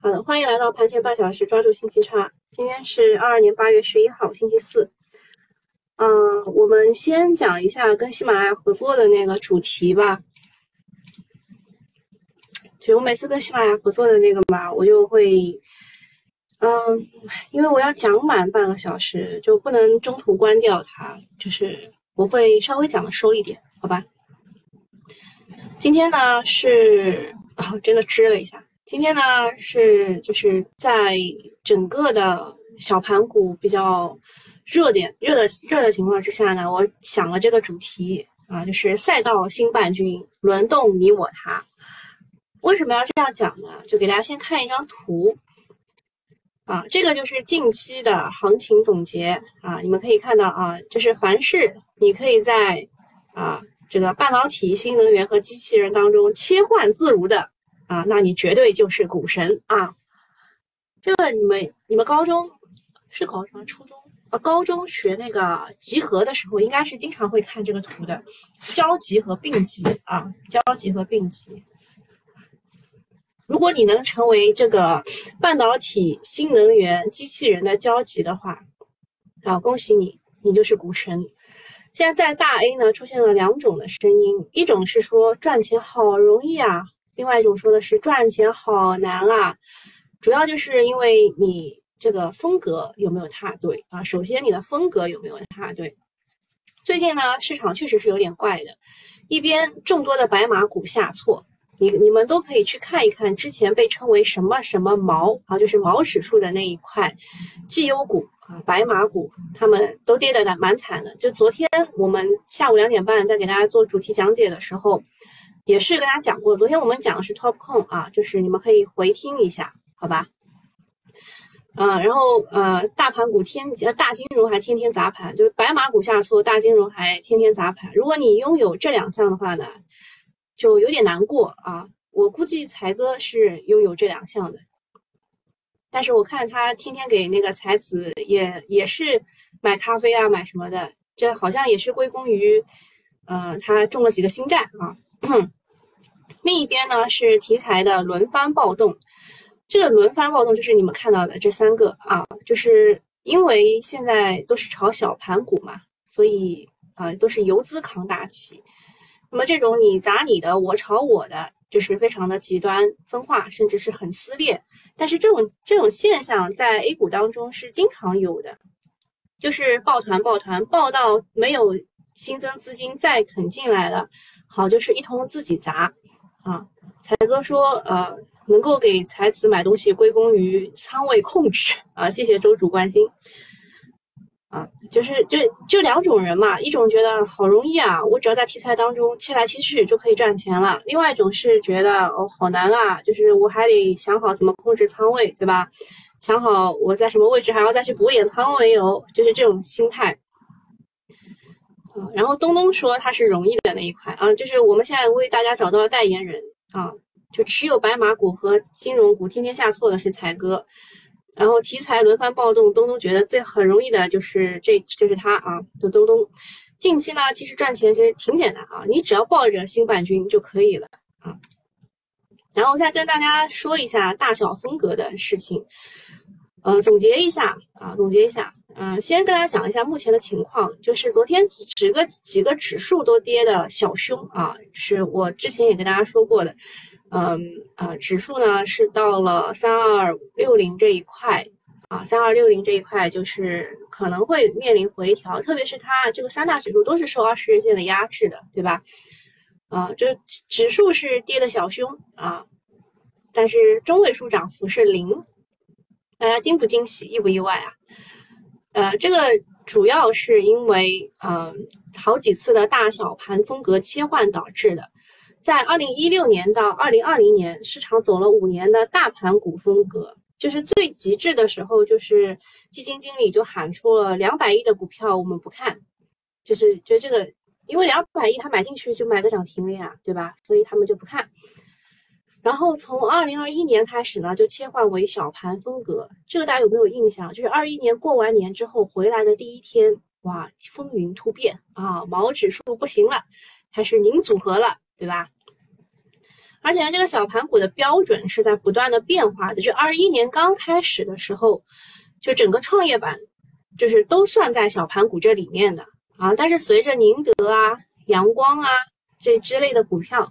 好的，欢迎来到盘前半小时，抓住信息差。今天是二二年八月十一号，星期四。嗯，我们先讲一下跟喜马拉雅合作的那个主题吧。就我每次跟喜马拉雅合作的那个嘛，我就会，嗯，因为我要讲满半个小时，就不能中途关掉它，就是我会稍微讲的收一点，好吧？今天呢是啊，真的支了一下。今天呢是就是在整个的小盘股比较热点热的热的情况之下呢，我想了这个主题啊，就是赛道新冠军轮动你我他。为什么要这样讲呢？就给大家先看一张图啊，这个就是近期的行情总结啊，你们可以看到啊，就是凡是你可以在啊这个半导体、新能源和机器人当中切换自如的。啊，那你绝对就是股神啊！这个你们你们高中是考什么初中呃高中学那个集合的时候，应该是经常会看这个图的，交集和并集啊，交集和并集。如果你能成为这个半导体、新能源、机器人的交集的话，啊，恭喜你，你就是股神。现在在大 A 呢出现了两种的声音，一种是说赚钱好容易啊。另外一种说的是赚钱好难啊，主要就是因为你这个风格有没有踏对啊？首先你的风格有没有踏对？最近呢，市场确实是有点怪的，一边众多的白马股下挫，你你们都可以去看一看之前被称为什么什么毛啊，就是毛指数的那一块绩优股啊，白马股他们都跌得蛮惨的。就昨天我们下午两点半在给大家做主题讲解的时候。也是跟大家讲过，昨天我们讲的是 top con 啊，就是你们可以回听一下，好吧？嗯，然后呃，大盘股天呃大金融还天天砸盘，就是白马股下挫，大金融还天天砸盘。如果你拥有这两项的话呢，就有点难过啊。我估计才哥是拥有这两项的，但是我看他天天给那个才子也也是买咖啡啊，买什么的，这好像也是归功于，呃，他中了几个新债啊。另一边呢是题材的轮番暴动，这个轮番暴动就是你们看到的这三个啊，就是因为现在都是炒小盘股嘛，所以啊都是游资扛大旗。那么这种你砸你的，我炒我的，就是非常的极端分化，甚至是很撕裂。但是这种这种现象在 A 股当中是经常有的，就是抱团抱团抱到没有新增资金再肯进来了，好就是一通自己砸。啊，财哥说，呃，能够给才子买东西归功于仓位控制啊，谢谢周主关心。啊，就是就就两种人嘛，一种觉得好容易啊，我只要在题材当中切来切去就可以赚钱了；，另外一种是觉得哦，好难啊，就是我还得想好怎么控制仓位，对吧？想好我在什么位置还要再去补点仓没有，就是这种心态。然后东东说他是容易的那一块啊，就是我们现在为大家找到了代言人啊，就持有白马股和金融股天天下错的是财哥，然后题材轮番暴动，东东觉得最很容易的就是这就是他啊，就东东。近期呢，其实赚钱其实挺简单啊，你只要抱着新冠军就可以了啊。然后再跟大家说一下大小风格的事情，呃，总结一下啊，总结一下。嗯，先跟大家讲一下目前的情况，就是昨天几几个几个指数都跌的小凶啊，就是我之前也跟大家说过的，嗯呃，指数呢是到了三二六零这一块啊，三二六零这一块就是可能会面临回调，特别是它这个三大指数都是受二十日线的压制的，对吧？啊，就指数是跌的小凶啊，但是中位数涨幅是零，大家惊不惊喜，意不意外啊？呃，这个主要是因为呃好几次的大小盘风格切换导致的。在二零一六年到二零二零年，市场走了五年的大盘股风格，就是最极致的时候，就是基金经理就喊出了两百亿的股票我们不看，就是就这个，因为两百亿他买进去就买个涨停了呀，对吧？所以他们就不看。然后从二零二一年开始呢，就切换为小盘风格。这个大家有没有印象？就是二一年过完年之后回来的第一天，哇，风云突变啊，毛指数不行了，开始拧组合了，对吧？而且呢，这个小盘股的标准是在不断的变化的。就二一年刚开始的时候，就整个创业板就是都算在小盘股这里面的啊。但是随着宁德啊、阳光啊这之类的股票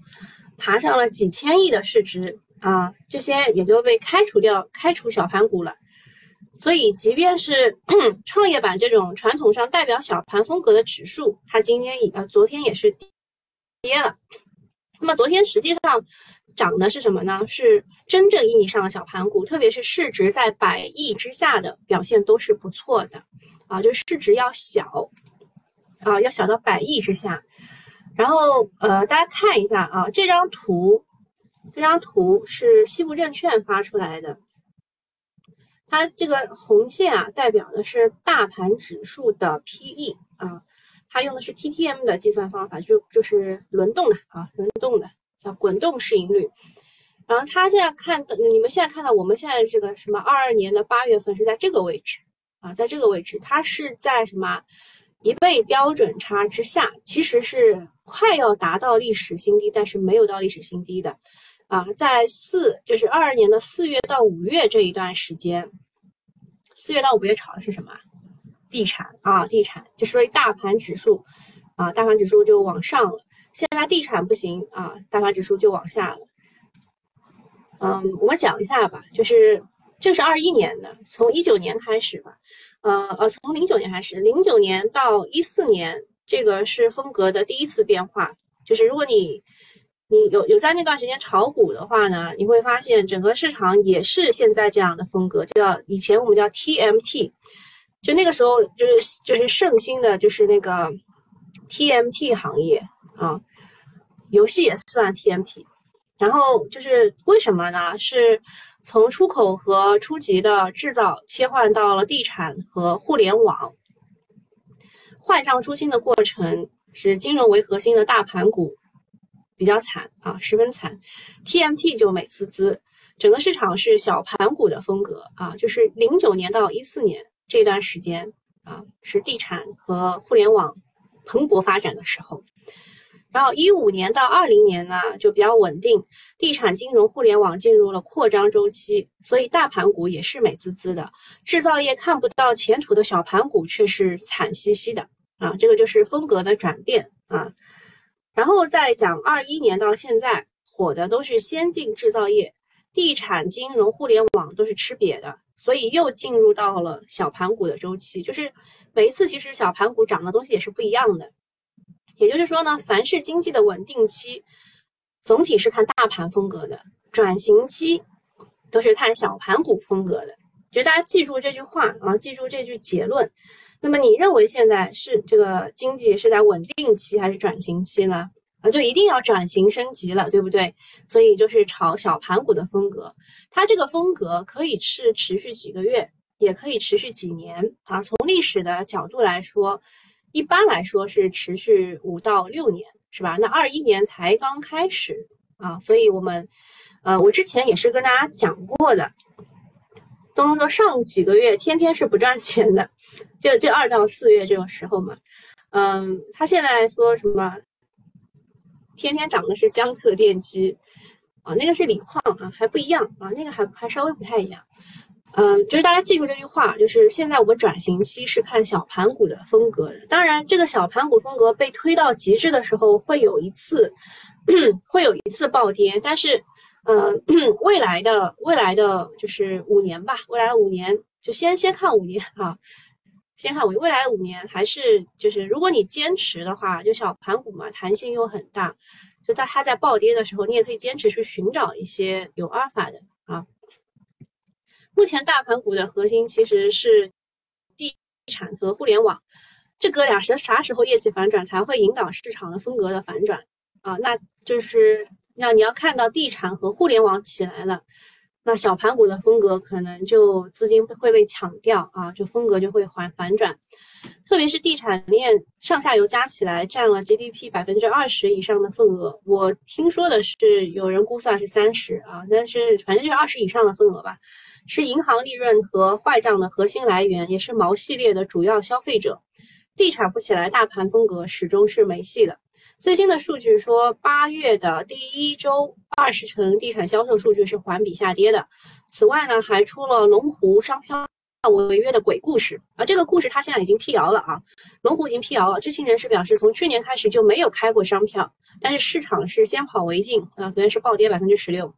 爬上了几千亿的市值啊，这些也就被开除掉，开除小盘股了。所以，即便是 创业板这种传统上代表小盘风格的指数，它今天也呃昨天也是跌了。那么昨天实际上涨的是什么呢？是真正意义上的小盘股，特别是市值在百亿之下的表现都是不错的啊，就市值要小啊，要小到百亿之下。然后呃，大家看一下啊，这张图，这张图是西部证券发出来的。它这个红线啊，代表的是大盘指数的 PE 啊，它用的是 TTM 的计算方法，就就是轮动的啊，轮动的叫滚动市盈率。然后它现在看的，你们现在看到我们现在这个什么二二年的八月份是在这个位置啊，在这个位置，它是在什么一倍标准差之下，其实是快要达到历史新低，但是没有到历史新低的。啊，在四就是二二年的四月到五月这一段时间，四月到五月炒的是什么？地产啊，地产，就所以大盘指数啊，大盘指数就往上了。现在地产不行啊，大盘指数就往下了。嗯，我们讲一下吧，就是这是二一年的，从一九年开始吧，呃呃，从零九年开始，零九年到一四年，这个是风格的第一次变化，就是如果你。你有有在那段时间炒股的话呢，你会发现整个市场也是现在这样的风格，叫以前我们叫 TMT，就那个时候就是就是盛行的，就是那个 TMT 行业啊，游戏也算 TMT，然后就是为什么呢？是从出口和初级的制造切换到了地产和互联网，坏账出清的过程是金融为核心的大盘股。比较惨啊，十分惨，TMT 就美滋滋，整个市场是小盘股的风格啊，就是零九年到一四年这段时间啊，是地产和互联网蓬勃发展的时候，然后一五年到二零年呢就比较稳定，地产、金融、互联网进入了扩张周期，所以大盘股也是美滋滋的，制造业看不到前途的小盘股却是惨兮兮的。啊，这个就是风格的转变啊。然后再讲二一年到现在火的都是先进制造业、地产、金融、互联网都是吃瘪的，所以又进入到了小盘股的周期。就是每一次其实小盘股涨的东西也是不一样的。也就是说呢，凡是经济的稳定期，总体是看大盘风格的；转型期都是看小盘股风格的。就大家记住这句话啊，记住这句结论。那么你认为现在是这个经济是在稳定期还是转型期呢？啊，就一定要转型升级了，对不对？所以就是炒小盘股的风格，它这个风格可以是持续几个月，也可以持续几年啊。从历史的角度来说，一般来说是持续五到六年，是吧？那二一年才刚开始啊，所以我们，呃，我之前也是跟大家讲过的。东东说上几个月天天是不赚钱的，就就二到四月这个时候嘛，嗯，他现在说什么？天天涨的是江特电机啊，那个是锂矿啊，还不一样啊，那个还还稍微不太一样。嗯，就是大家记住这句话，就是现在我们转型期是看小盘股的风格的。当然，这个小盘股风格被推到极致的时候，会有一次 会有一次暴跌，但是。嗯，未来的未来的就是五年吧，未来五年就先先看五年 啊，先看五未来五年还是就是如果你坚持的话，就小盘股嘛，弹性又很大，就在它在暴跌的时候，你也可以坚持去寻找一些有阿尔法的啊。目前大盘股的核心其实是地产和互联网，这哥俩是啥时候业绩反转才会引导市场的风格的反转啊？那就是。那你要看到地产和互联网起来了，那小盘股的风格可能就资金会被抢掉啊，就风格就会反反转。特别是地产链上下游加起来占了 GDP 百分之二十以上的份额，我听说的是有人估算是三十啊，但是反正就是二十以上的份额吧，是银行利润和坏账的核心来源，也是毛系列的主要消费者。地产不起来，大盘风格始终是没戏的。最新的数据说，八月的第一周二十城地产销售数据是环比下跌的。此外呢，还出了龙湖商票违约的鬼故事啊！这个故事他现在已经辟谣了啊，龙湖已经辟谣了。知情人士表示，从去年开始就没有开过商票，但是市场是先跑为敬啊，昨天是暴跌百分之十六。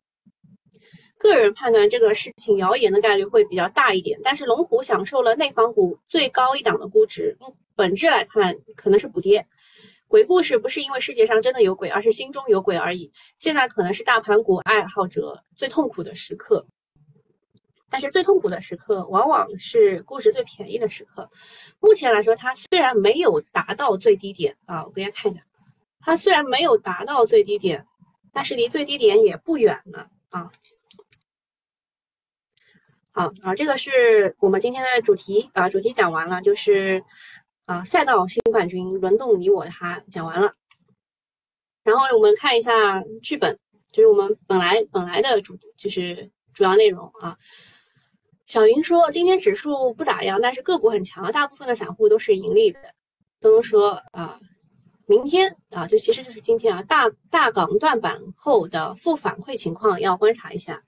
个人判断这个事情谣言的概率会比较大一点，但是龙湖享受了内房股最高一档的估值，本质来看可能是补跌。鬼故事不是因为世界上真的有鬼，而是心中有鬼而已。现在可能是大盘股爱好者最痛苦的时刻，但是最痛苦的时刻往往是估值最便宜的时刻。目前来说，它虽然没有达到最低点啊，我给大家看一下，它虽然没有达到最低点，但是离最低点也不远了啊。好啊，这个是我们今天的主题啊，主题讲完了，就是啊，赛道新冠军轮动你我他讲完了，然后我们看一下剧本，就是我们本来本来的主就是主要内容啊。小云说今天指数不咋样，但是个股很强，大部分的散户都是盈利的。东东说啊，明天啊，就其实就是今天啊，大大港断板后的负反馈情况要观察一下。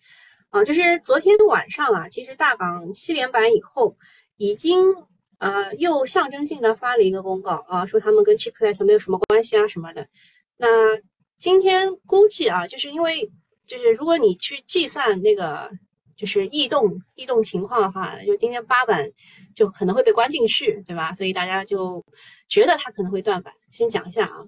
啊，就是昨天晚上啊，其实大港七连板以后，已经呃又象征性的发了一个公告啊，说他们跟 Chiplet 没有什么关系啊什么的。那今天估计啊，就是因为就是如果你去计算那个就是异动异动情况的话，就今天八板就可能会被关进去，对吧？所以大家就觉得它可能会断板。先讲一下啊。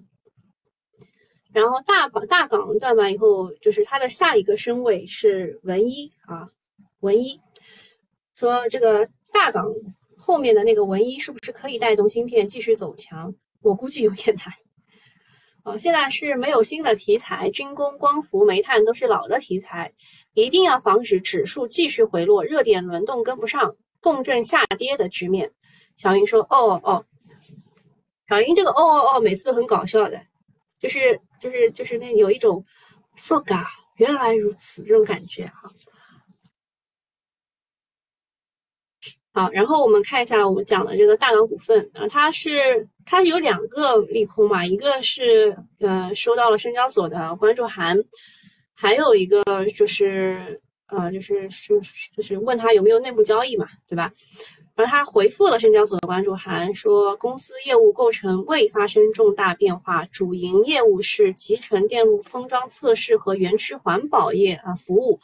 然后大港大港断板以后，就是它的下一个身位是文一啊，文一说这个大港后面的那个文一是不是可以带动芯片继续走强？我估计有点难。啊，现在是没有新的题材，军工、光伏、煤炭都是老的题材，一定要防止指数继续回落，热点轮动跟不上，共振下跌的局面。小英说：“哦哦哦，小英这个哦哦哦，每次都很搞笑的。”就是就是就是那有一种，so ga 原来如此这种感觉哈。好，然后我们看一下我们讲的这个大港股份啊，它是它有两个利空嘛，一个是呃收到了深交所的关注函，还有一个就是呃就是是就是问他有没有内部交易嘛，对吧？而他回复了深交所的关注函，说公司业务构成未发生重大变化，主营业务是集成电路封装测试和园区环保业啊服务，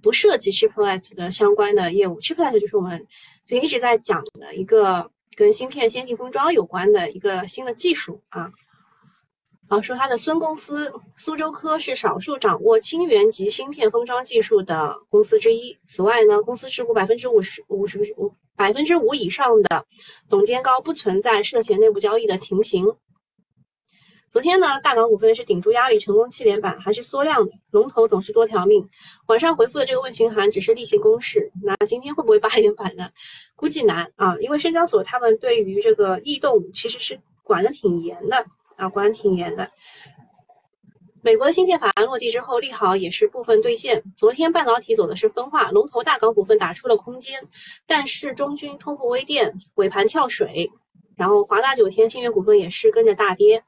不涉及 Chiplet 的相关的业务。Chiplet 就是我们就一直在讲的一个跟芯片先进封装有关的一个新的技术啊。啊，说它的孙公司苏州科是少数掌握氢源级芯片封装技术的公司之一。此外呢，公司持股百分之五十五十五百分之五以上的董监高不存在涉嫌内部交易的情形。昨天呢，大港股份是顶住压力成功七连板，还是缩量的。龙头总是多条命。晚上回复的这个问询函只是例行公事。那今天会不会八连板呢？估计难啊，因为深交所他们对于这个异动其实是管的挺严的。啊，管挺严的。美国的芯片法案落地之后，利好也是部分兑现。昨天半导体走的是分化，龙头大港股份打出了空间，但是中军、通富微电尾盘跳水，然后华大九天、信源股份也是跟着大跌。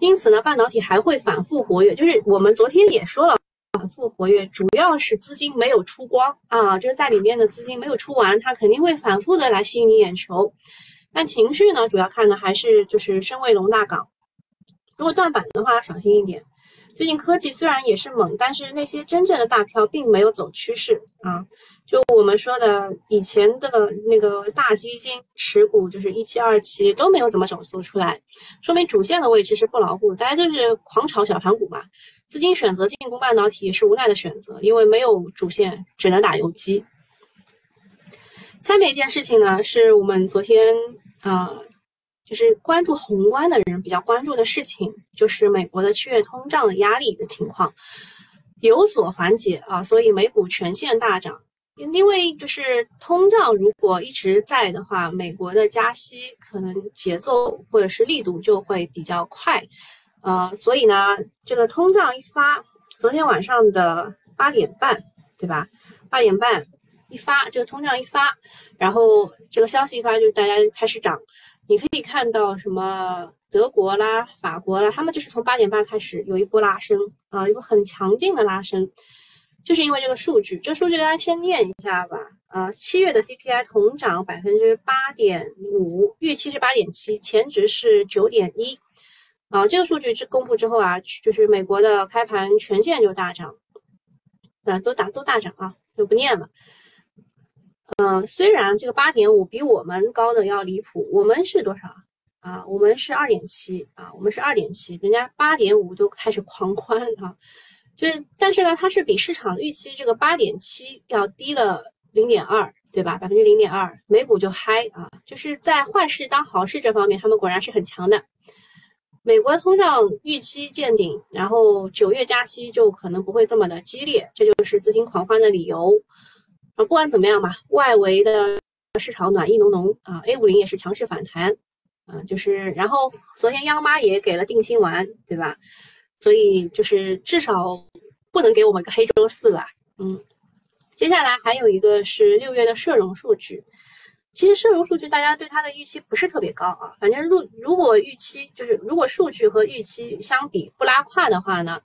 因此呢，半导体还会反复活跃，就是我们昨天也说了，反复活跃主要是资金没有出光啊，就是在里面的资金没有出完，它肯定会反复的来吸引你眼球。但情绪呢，主要看的还是就是深卫龙大港。如果断板的话，小心一点。最近科技虽然也是猛，但是那些真正的大票并没有走趋势啊。就我们说的以前的那个大基金持股，就是一期、二期都没有怎么走走出来，说明主线的位置是不牢固。大家就是狂炒小盘股嘛，资金选择进攻半导体也是无奈的选择，因为没有主线，只能打游击。下面一件事情呢，是我们昨天啊，就是关注宏观的人比较关注的事情，就是美国的七月通胀的压力的情况有所缓解啊，所以美股全线大涨。因为就是通胀如果一直在的话，美国的加息可能节奏或者是力度就会比较快，呃，所以呢，这个通胀一发，昨天晚上的八点半，对吧？八点半。一发这个通胀一发，然后这个消息一发，就大家开始涨。你可以看到什么德国啦、法国啦，他们就是从八点半开始有一波拉升啊，一波很强劲的拉升，就是因为这个数据。这个数据大家先念一下吧。啊，七月的 CPI 同涨百分之八点五，预期是八点七，前值是九点一。啊，这个数据之公布之后啊，就是美国的开盘全线就大涨，啊，都大都大涨啊，就不念了。嗯，虽然这个八点五比我们高的要离谱，我们是多少啊？我们是二点七啊，我们是二点七，人家八点五就开始狂欢啊，就是但是呢，它是比市场预期这个八点七要低了零点二，对吧？百分之零点二，美股就嗨啊，就是在坏事当好事这方面，他们果然是很强的。美国通胀预期见顶，然后九月加息就可能不会这么的激烈，这就是资金狂欢的理由。啊，不管怎么样吧，外围的市场暖意浓浓啊，A 五零也是强势反弹，啊，就是然后昨天央妈也给了定心丸，对吧？所以就是至少不能给我们个黑周四吧，嗯。接下来还有一个是六月的社融数据，其实社融数据大家对它的预期不是特别高啊，反正如如果预期就是如果数据和预期相比不拉胯的话呢？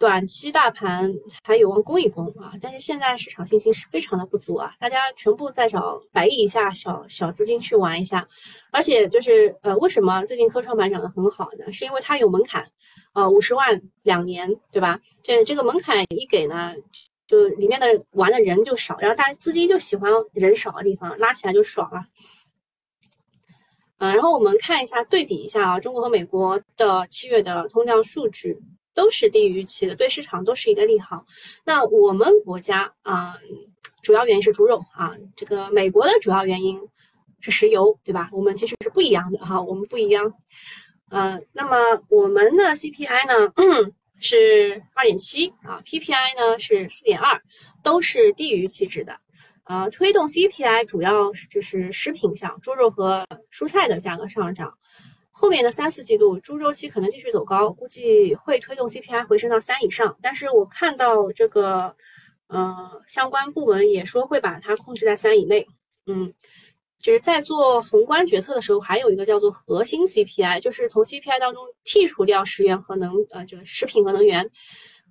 短期大盘还有望攻一攻啊，但是现在市场信心是非常的不足啊，大家全部在找百亿以下小小资金去玩一下，而且就是呃，为什么最近科创板涨得很好呢？是因为它有门槛，呃，五十万两年，对吧？这这个门槛一给呢，就里面的玩的人就少，然后大家资金就喜欢人少的地方，拉起来就爽了。嗯，然后我们看一下对比一下啊，中国和美国的七月的通胀数据。都是低于预期的，对市场都是一个利好。那我们国家啊，主要原因是猪肉啊，这个美国的主要原因是石油，对吧？我们其实是不一样的哈，我们不一样。呃，那么我们的 CPI 呢是二点七啊，PPI 呢是四点二，都是低于预期值的。呃，推动 CPI 主要就是食品项，猪肉和蔬菜的价格上涨。后面的三四季度猪周期可能继续走高，估计会推动 CPI 回升到三以上。但是我看到这个，呃，相关部门也说会把它控制在三以内。嗯，就是在做宏观决策的时候，还有一个叫做核心 CPI，就是从 CPI 当中剔除掉食源和能，呃，这个食品和能源。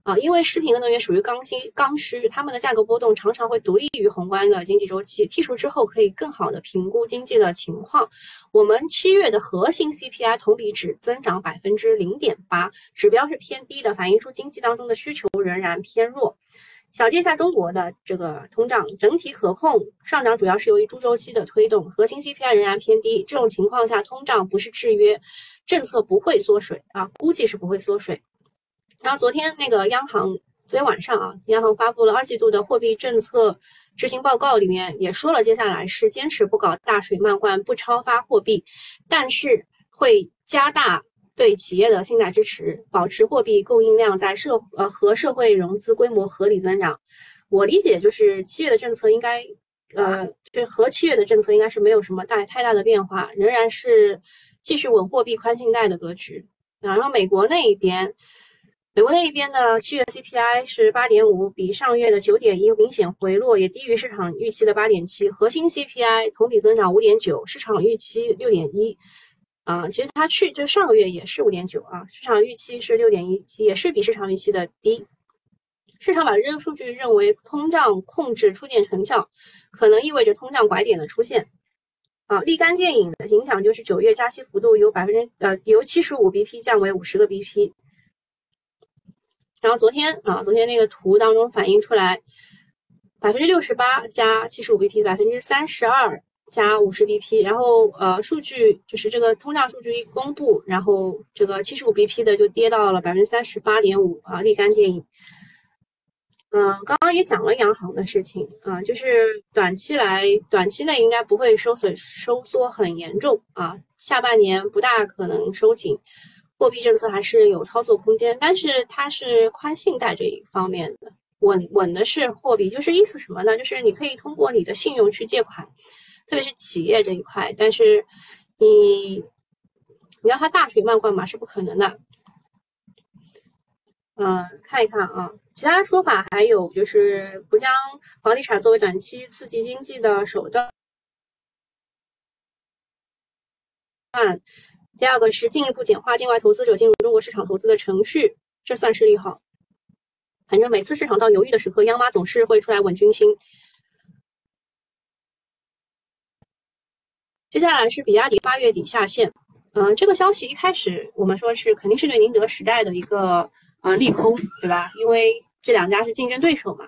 啊，因为食品和能源属于刚新刚需，它们的价格波动常常会独立于宏观的经济周期。剔除之后，可以更好的评估经济的情况。我们七月的核心 CPI 同比只增长百分之零点八，指标是偏低的，反映出经济当中的需求仍然偏弱。小结一下中国的这个通胀整体可控，上涨主要是由于猪周期的推动，核心 CPI 仍然偏低。这种情况下，通胀不是制约，政策不会缩水啊，估计是不会缩水。然后昨天那个央行昨天晚上啊，央行发布了二季度的货币政策执行报告，里面也说了，接下来是坚持不搞大水漫灌、不超发货币，但是会加大对企业的信贷支持，保持货币供应量在社呃和社会融资规模合理增长。我理解就是七月的政策应该呃，就和七月的政策应该是没有什么大太大的变化，仍然是继续稳货币宽信贷的格局。然后美国那一边。美国那一边的七月 CPI 是八点五，比上月的九点一明显回落，也低于市场预期的八点七。核心 CPI 同比增长五点九，市场预期六点一。啊，其实它去就上个月也是五点九啊，市场预期是六点一，也是比市场预期的低。市场把这个数据认为通胀控制初见成效，可能意味着通胀拐点的出现。啊，立竿见影的影响就是九月加息幅度由百分之呃由七十五 BP 降为五十个 BP。然后昨天啊，昨天那个图当中反映出来，百分之六十八加七十五 BP，百分之三十二加五十 BP。然后呃，数据就是这个通胀数据一公布，然后这个七十五 BP 的就跌到了百分之三十八点五啊，立竿见影。嗯，刚刚也讲了央行的事情啊，就是短期来短期内应该不会收缩收缩很严重啊，下半年不大可能收紧。货币政策还是有操作空间，但是它是宽信贷这一方面的，稳稳的是货币，就是意思什么呢？就是你可以通过你的信用去借款，特别是企业这一块，但是你你要它大水漫灌嘛是不可能的。嗯，看一看啊，其他说法还有就是不将房地产作为短期刺激经济的手段。第二个是进一步简化境外投资者进入中国市场投资的程序，这算是利好。反正每次市场到犹豫的时刻，央妈总是会出来稳军心。接下来是比亚迪八月底下线，嗯，这个消息一开始我们说是肯定是对宁德时代的一个呃利空，对吧？因为这两家是竞争对手嘛。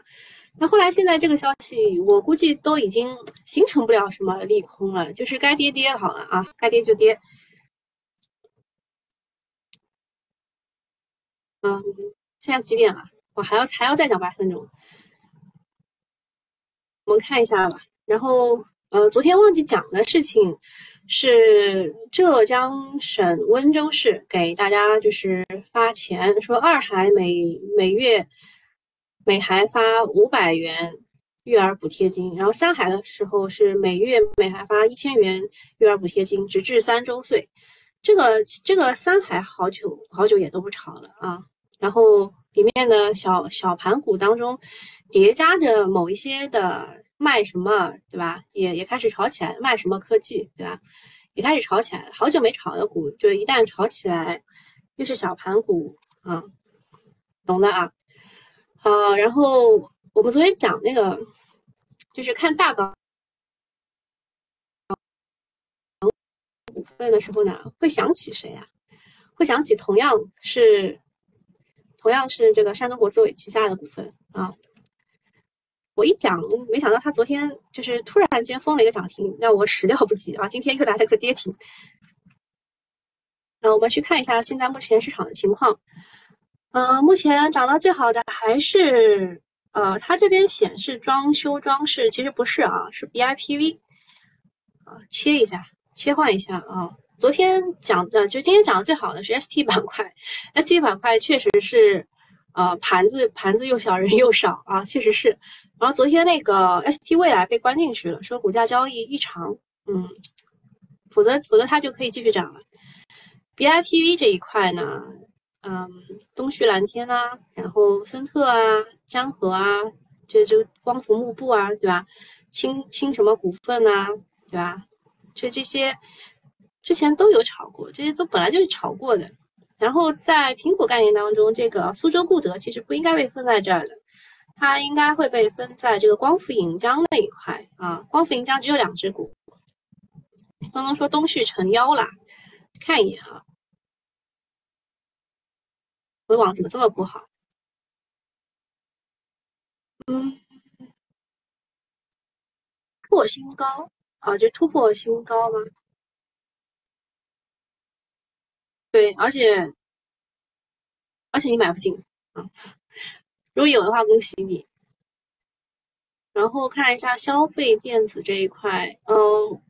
那后来现在这个消息，我估计都已经形成不了什么利空了，就是该跌跌好了啊，该跌就跌。嗯，现在几点了？我还要还要再讲八分钟。我们看一下吧。然后，呃，昨天忘记讲的事情是浙江省温州市给大家就是发钱，说二孩每每月。每孩发五百元育儿补贴金，然后三孩的时候是每月每孩发一千元育儿补贴金，直至三周岁。这个这个三孩好久好久也都不炒了啊。然后里面的小小盘股当中叠加着某一些的卖什么，对吧？也也开始炒起来，卖什么科技，对吧？也开始炒起来。好久没炒的股，就一旦炒起来，又是小盘股啊，懂的啊。好，然后我们昨天讲那个，就是看大港股份的时候呢，会想起谁呀？会想起同样是同样是这个山东国资委旗下的股份啊。我一讲，没想到他昨天就是突然间封了一个涨停，让我始料不及啊！今天又来了个跌停。那我们去看一下现在目前市场的情况。呃，目前涨得最好的还是呃，它这边显示装修装饰，其实不是啊，是 BIPV 啊，切一下，切换一下啊。昨天讲的就今天涨得最好的是 ST 板块，ST 板块确实是呃盘子盘子又小人又少啊，确实是。然后昨天那个 ST 未来被关进去了，说股价交易异常，嗯，否则否则它就可以继续涨了。BIPV 这一块呢？嗯，东旭蓝天啊，然后森特啊，江河啊，这就光伏幕布啊，对吧？清清什么股份啊，对吧？这这些之前都有炒过，这些都本来就是炒过的。然后在苹果概念当中，这个苏州固德其实不应该被分在这儿的，它应该会被分在这个光伏银浆那一块啊。光伏银浆只有两只股，刚刚说东旭成妖啦，看一眼啊。我的网怎么这么不好？嗯，破新高啊，就突破新高吗？对，而且而且你买不进啊，如果有的话，恭喜你。然后看一下消费电子这一块，嗯，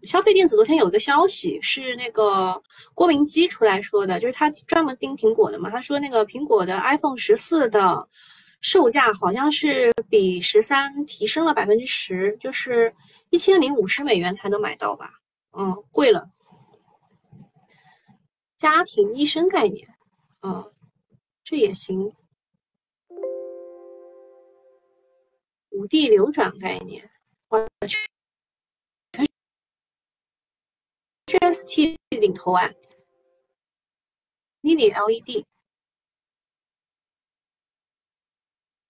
消费电子昨天有一个消息是那个郭明基出来说的，就是他专门盯苹果的嘛，他说那个苹果的 iPhone 十四的售价好像是比十三提升了百分之十，就是一千零五十美元才能买到吧？嗯，贵了。家庭医生概念，啊，这也行。五 D 流转概念，我去，全 ST 领头啊，Mini LED，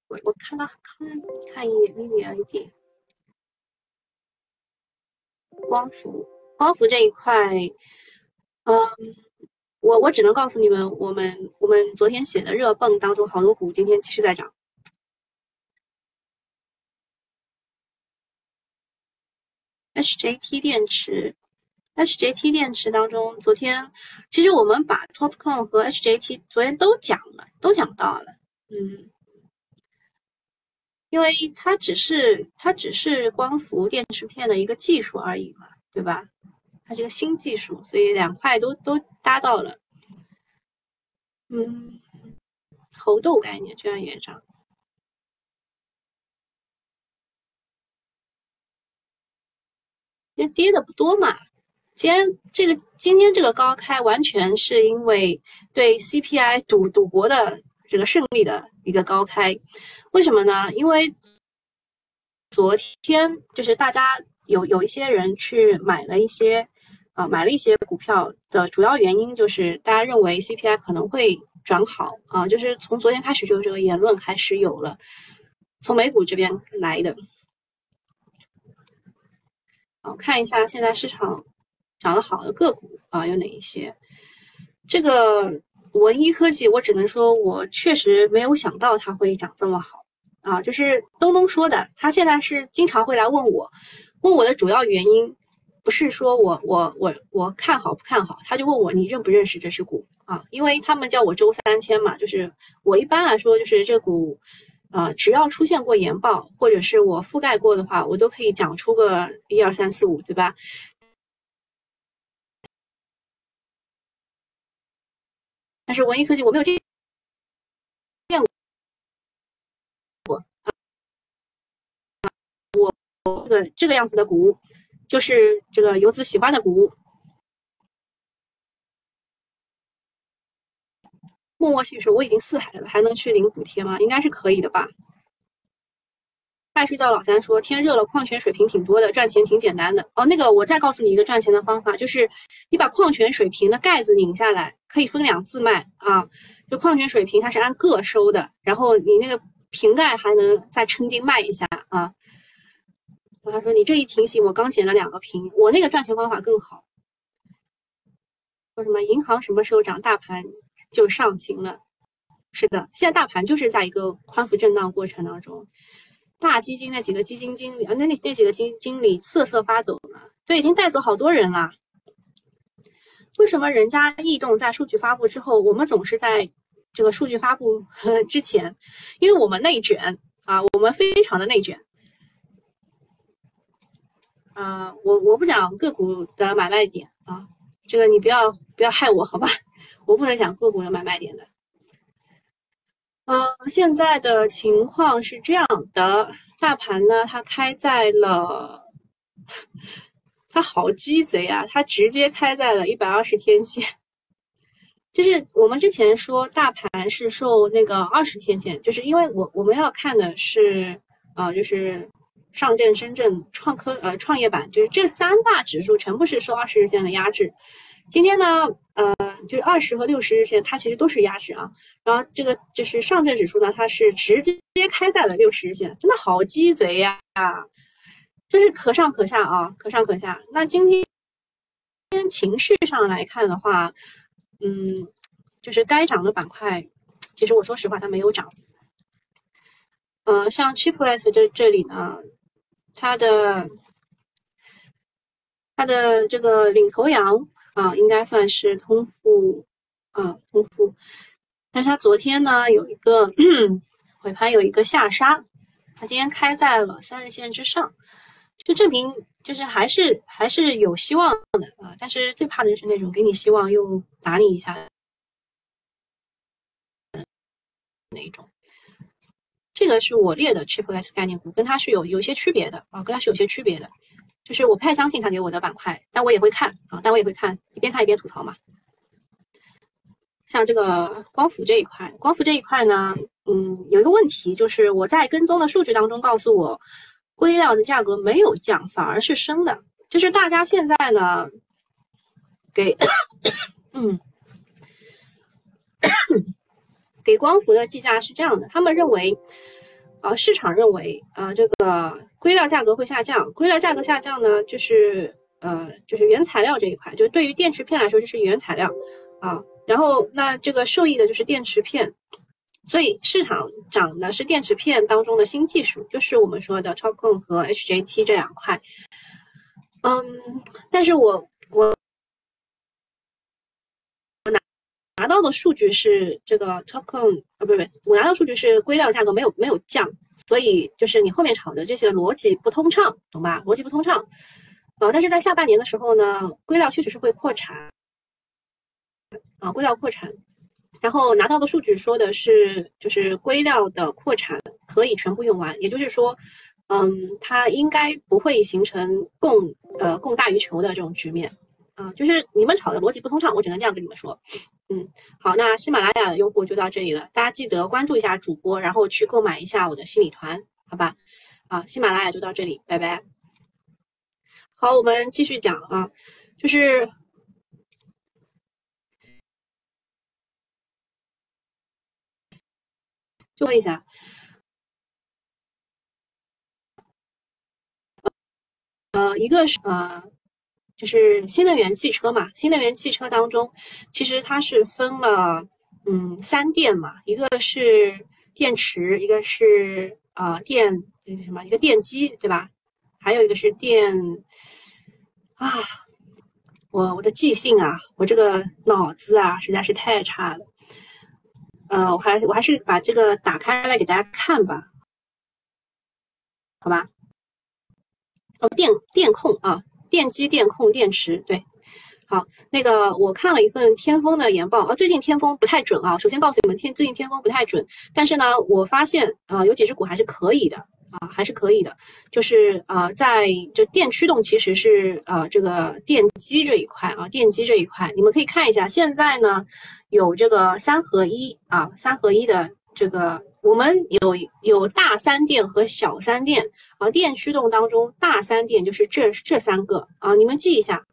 我我看到看看一眼 Mini LED，光伏光伏这一块，嗯，我我只能告诉你们，我们我们昨天写的热泵当中，好多股今天继续在涨。HJT 电池，HJT 电池当中，昨天其实我们把 TOPCon 和 HJT 昨天都讲了，都讲到了，嗯，因为它只是它只是光伏电池片的一个技术而已嘛，对吧？它是个新技术，所以两块都都搭到了，嗯，猴豆概念居然也涨。那跌的不多嘛，今天这个今天这个高开完全是因为对 CPI 赌赌博的这个胜利的一个高开，为什么呢？因为昨天就是大家有有一些人去买了一些啊，买了一些股票的主要原因就是大家认为 CPI 可能会转好啊，就是从昨天开始就这个言论开始有了，从美股这边来的。好，看一下现在市场涨得好的个股啊有哪一些？这个文一科技，我只能说我确实没有想到它会涨这么好啊，就是东东说的，他现在是经常会来问我，问我的主要原因。不是说我我我我看好不看好，他就问我你认不认识这只股啊？因为他们叫我周三千嘛，就是我一般来说就是这股，呃，只要出现过研报或者是我覆盖过的话，我都可以讲出个一二三四五，对吧？但是文艺科技我没有见见过，我我的这个样子的股。就是这个游资喜欢的股，默默细说我已经四海了，还能去领补贴吗？应该是可以的吧。爱睡觉老三说天热了，矿泉水瓶挺多的，赚钱挺简单的。哦，那个我再告诉你一个赚钱的方法，就是你把矿泉水瓶的盖子拧下来，可以分两次卖啊。就矿泉水瓶它是按个收的，然后你那个瓶盖还能再称斤卖一下啊。他说：“你这一提醒，我刚捡了两个瓶。我那个赚钱方法更好。说什么银行什么时候涨，大盘就上行了。是的，现在大盘就是在一个宽幅震荡过程当中。大基金那几个基金经理啊，那那那几个基经理瑟瑟发抖呢，都已经带走好多人了。为什么人家异动在数据发布之后，我们总是在这个数据发布 之前？因为我们内卷啊，我们非常的内卷。”啊，我我不讲个股的买卖点啊，这个你不要不要害我好吧？我不能讲个股的买卖点的。嗯，现在的情况是这样的，大盘呢，它开在了，它好鸡贼啊，它直接开在了一百二十天线。就是我们之前说大盘是受那个二十天线，就是因为我我们要看的是啊，就是。上证、深圳、创科呃创业板，就是这三大指数全部是受二十日线的压制。今天呢，呃，就是二十和六十日线它其实都是压制啊。然后这个就是上证指数呢，它是直接开在了六十日线，真的好鸡贼呀！就是可上可下啊，可上可下。那今天情绪上来看的话，嗯，就是该涨的板块，其实我说实话它没有涨。嗯，像 Chiplet 这这里呢。它的它的这个领头羊啊，应该算是通富啊，通富。但是它昨天呢有一个尾盘有一个下杀，它今天开在了三日线之上，就证明就是还是还是有希望的啊。但是最怕的就是那种给你希望又打你一下的那种。这个是我列的 Triple S 概念股，跟它是有有些区别的啊，跟它是有些区别的。就是我不太相信它给我的板块，但我也会看啊，但我也会看，一边看一边吐槽嘛。像这个光伏这一块，光伏这一块呢，嗯，有一个问题就是我在跟踪的数据当中告诉我，硅料的价格没有降，反而是升的。就是大家现在呢，给，嗯。给光伏的计价是这样的，他们认为，啊，市场认为，啊，这个硅料价格会下降。硅料价格下降呢，就是呃，就是原材料这一块，就是对于电池片来说，就是原材料啊。然后那这个受益的就是电池片，所以市场涨的是电池片当中的新技术，就是我们说的 TOPCon 和 HJT 这两块。嗯，但是我我。拿到的数据是这个 Topcon 啊，不不，我拿到数据是硅料价格没有没有降，所以就是你后面炒的这些逻辑不通畅，懂吧？逻辑不通畅啊。但是在下半年的时候呢，硅料确实是会扩产啊，硅料扩产，然后拿到的数据说的是，就是硅料的扩产可以全部用完，也就是说，嗯，它应该不会形成供呃供大于求的这种局面。啊，就是你们炒的逻辑不通畅，我只能这样跟你们说。嗯，好，那喜马拉雅的用户就到这里了，大家记得关注一下主播，然后去购买一下我的心理团，好吧？啊，喜马拉雅就到这里，拜拜。好，我们继续讲啊，就是就问一下，呃，一个是呃，就是新能源汽车嘛，新能源汽车当中，其实它是分了嗯三电嘛，一个是电池，一个是呃电那个什么，一个电机，对吧？还有一个是电啊。我我的记性啊，我这个脑子啊，实在是太差了。呃，我还我还是把这个打开来给大家看吧，好吧？哦，电电控啊，电机、电控、电池，对，好，那个我看了一份天风的研报啊，最近天风不太准啊。首先告诉你们，天最近天风不太准，但是呢，我发现啊，有几只股还是可以的。啊，还是可以的，就是啊，在这电驱动其实是呃这个电机这一块啊，电机这一块，你们可以看一下，现在呢有这个三合一啊，三合一的这个，我们有有大三电和小三电啊，电驱动当中大三电就是这这三个啊，你们记一下，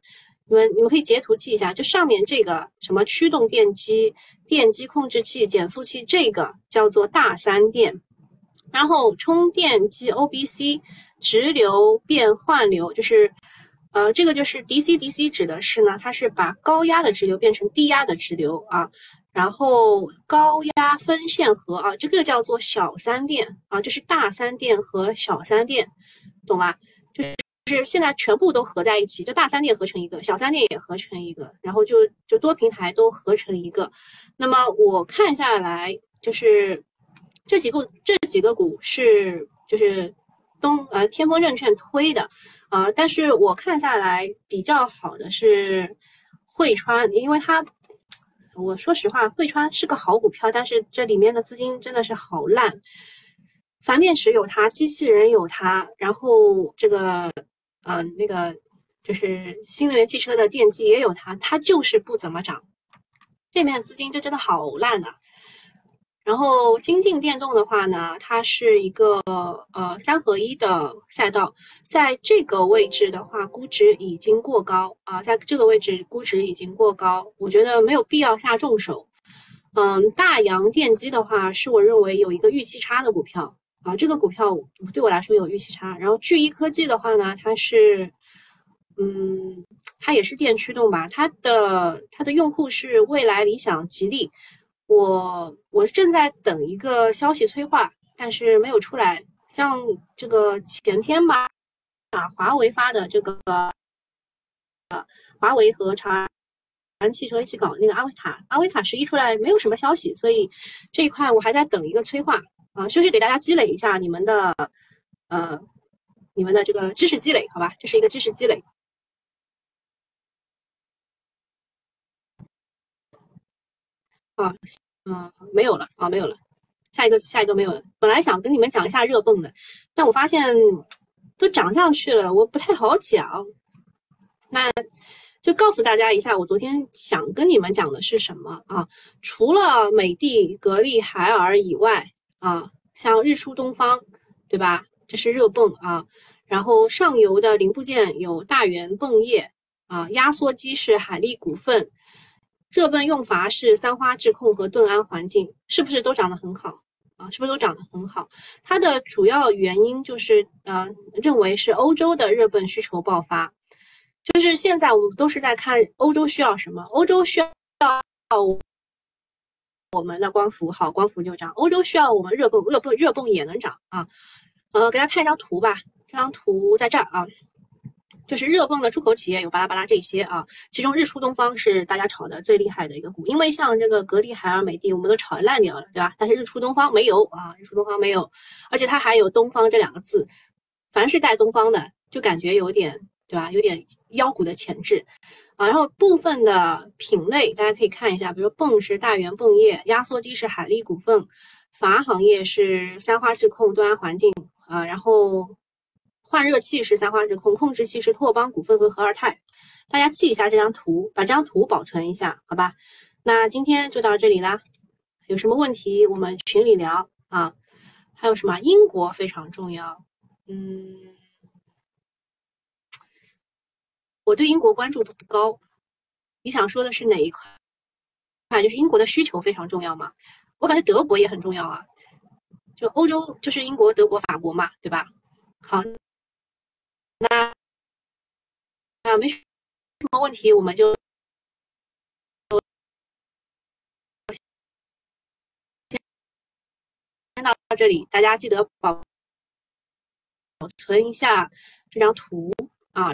你们你们可以截图记一下，就上面这个什么驱动电机、电机控制器、减速器，这个叫做大三电。然后充电机 OBC 直流变换流就是，呃，这个就是 DC DC 指的是呢，它是把高压的直流变成低压的直流啊。然后高压分线盒啊，这个叫做小三电啊，就是大三电和小三电，懂吗？就是就是现在全部都合在一起，就大三电合成一个，小三电也合成一个，然后就就多平台都合成一个。那么我看下来就是。这几个这几个股是就是东呃天风证券推的啊，但是我看下来比较好的是汇川，因为它我说实话，汇川是个好股票，但是这里面的资金真的是好烂。钒电池有它，机器人有它，然后这个呃那个就是新能源汽车的电机也有它，它就是不怎么涨。这面资金就真的好烂呐。然后精进电动的话呢，它是一个呃三合一的赛道，在这个位置的话，估值已经过高啊，在这个位置估值已经过高，我觉得没有必要下重手。嗯，大洋电机的话，是我认为有一个预期差的股票啊，这个股票对我来说有预期差。然后聚一科技的话呢，它是嗯，它也是电驱动吧，它的它的用户是蔚来、理想、吉利。我我正在等一个消息催化，但是没有出来。像这个前天吧，啊，华为发的这个，呃，华为和长安汽车一起搞那个阿维塔，阿维塔十一出来没有什么消息，所以这一块我还在等一个催化啊，就是给大家积累一下你们的，呃，你们的这个知识积累，好吧？这是一个知识积累。啊，嗯，没有了啊，没有了，下一个，下一个没有了。本来想跟你们讲一下热泵的，但我发现都涨上去了，我不太好讲。那就告诉大家一下，我昨天想跟你们讲的是什么啊？除了美的、格力、海尔以外啊，像日出东方，对吧？这是热泵啊。然后上游的零部件有大元泵业啊，压缩机是海力股份。热泵用阀是三花智控和盾安环境，是不是都长得很好啊？是不是都长得很好？它的主要原因就是，呃，认为是欧洲的热泵需求爆发。就是现在我们都是在看欧洲需要什么，欧洲需要我们的光伏，好，光伏就涨；欧洲需要我们热泵，热泵热泵也能涨啊。呃，给大家看一张图吧，这张图在这儿啊。就是热泵的出口企业有巴拉巴拉这些啊，其中日出东方是大家炒的最厉害的一个股，因为像这个格力、海尔、美的，我们都炒烂掉了，对吧？但是日出东方没有啊，日出东方没有，而且它还有东方这两个字，凡是带东方的，就感觉有点，对吧？有点妖股的潜质啊。然后部分的品类大家可以看一下，比如泵是大元泵业，压缩机是海力股份，阀行业是三花智控、端安环境啊，然后。换热器是三花智控，控制器是拓邦股份和和而泰。大家记一下这张图，把这张图保存一下，好吧？那今天就到这里啦，有什么问题我们群里聊啊。还有什么？英国非常重要，嗯，我对英国关注度不高。你想说的是哪一块？块就是英国的需求非常重要嘛？我感觉德国也很重要啊，就欧洲就是英国、德国、法国嘛，对吧？好。那啊，没什么问题，我们就先到这里。大家记得保保存一下这张图啊。